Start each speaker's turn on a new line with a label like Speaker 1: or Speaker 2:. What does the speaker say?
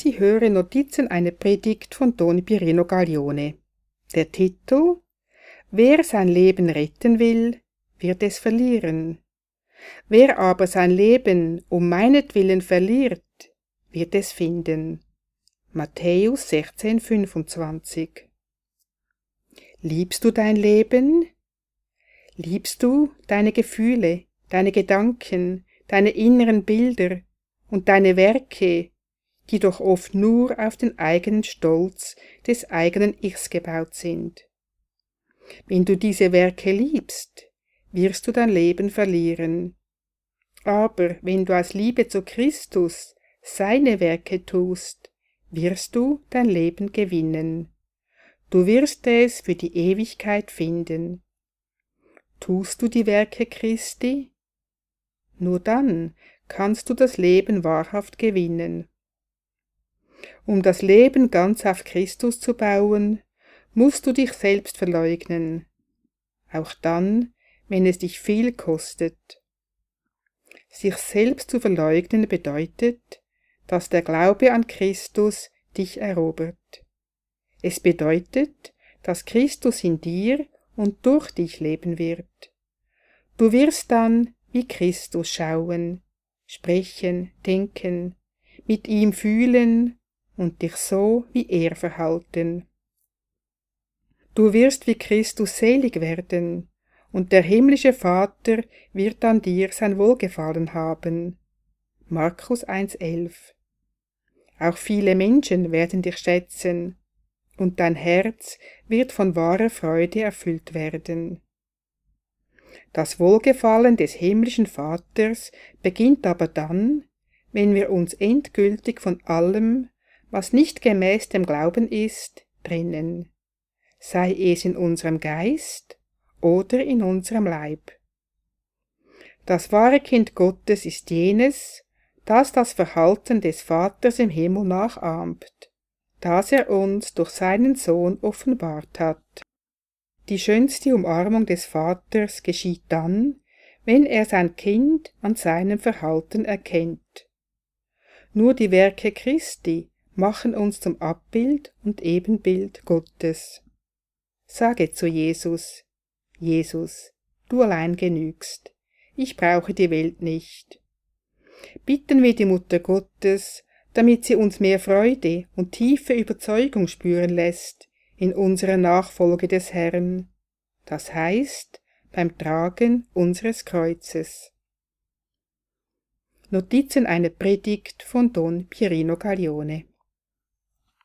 Speaker 1: Sie hören Notizen einer Predigt von Don Pirino Gaglione. Der Titel Wer sein Leben retten will, wird es verlieren. Wer aber sein Leben um meinetwillen verliert, wird es finden. Matthäus 16, 25. Liebst du dein Leben? Liebst du deine Gefühle, deine Gedanken, deine inneren Bilder und deine Werke, die doch oft nur auf den eigenen Stolz des eigenen Ichs gebaut sind? Wenn du diese Werke liebst, wirst du dein Leben verlieren. Aber wenn du aus Liebe zu Christus seine Werke tust, wirst du dein Leben gewinnen. Du wirst es für die Ewigkeit finden. Tust du die Werke Christi? Nur dann kannst du das Leben wahrhaft gewinnen. Um das Leben ganz auf Christus zu bauen, musst du dich selbst verleugnen, auch dann, wenn es dich viel kostet. Sich selbst zu verleugnen bedeutet, dass der Glaube an Christus dich erobert. Es bedeutet, dass Christus in dir und durch dich leben wird. Du wirst dann wie Christus schauen, sprechen, denken, mit ihm fühlen und dich so wie er verhalten. Du wirst wie Christus selig werden, und der himmlische Vater wird an dir sein Wohlgefallen haben. Markus 1,11 Auch viele Menschen werden dich schätzen, und dein Herz wird von wahrer Freude erfüllt werden. Das Wohlgefallen des himmlischen Vaters beginnt aber dann, wenn wir uns endgültig von allem, was nicht gemäß dem Glauben ist, trennen, sei es in unserem Geist oder in unserem Leib. Das wahre Kind Gottes ist jenes, das das Verhalten des Vaters im Himmel nachahmt, das er uns durch seinen Sohn offenbart hat. Die schönste Umarmung des Vaters geschieht dann, wenn er sein Kind an seinem Verhalten erkennt. Nur die Werke Christi machen uns zum Abbild und Ebenbild Gottes. Sage zu Jesus, Jesus, du allein genügst. Ich brauche die Welt nicht. Bitten wir die Mutter Gottes, damit sie uns mehr Freude und tiefe Überzeugung spüren lässt in unserer Nachfolge des Herrn, das heißt beim Tragen unseres Kreuzes. Notizen einer Predigt von Don Pierino Gaglione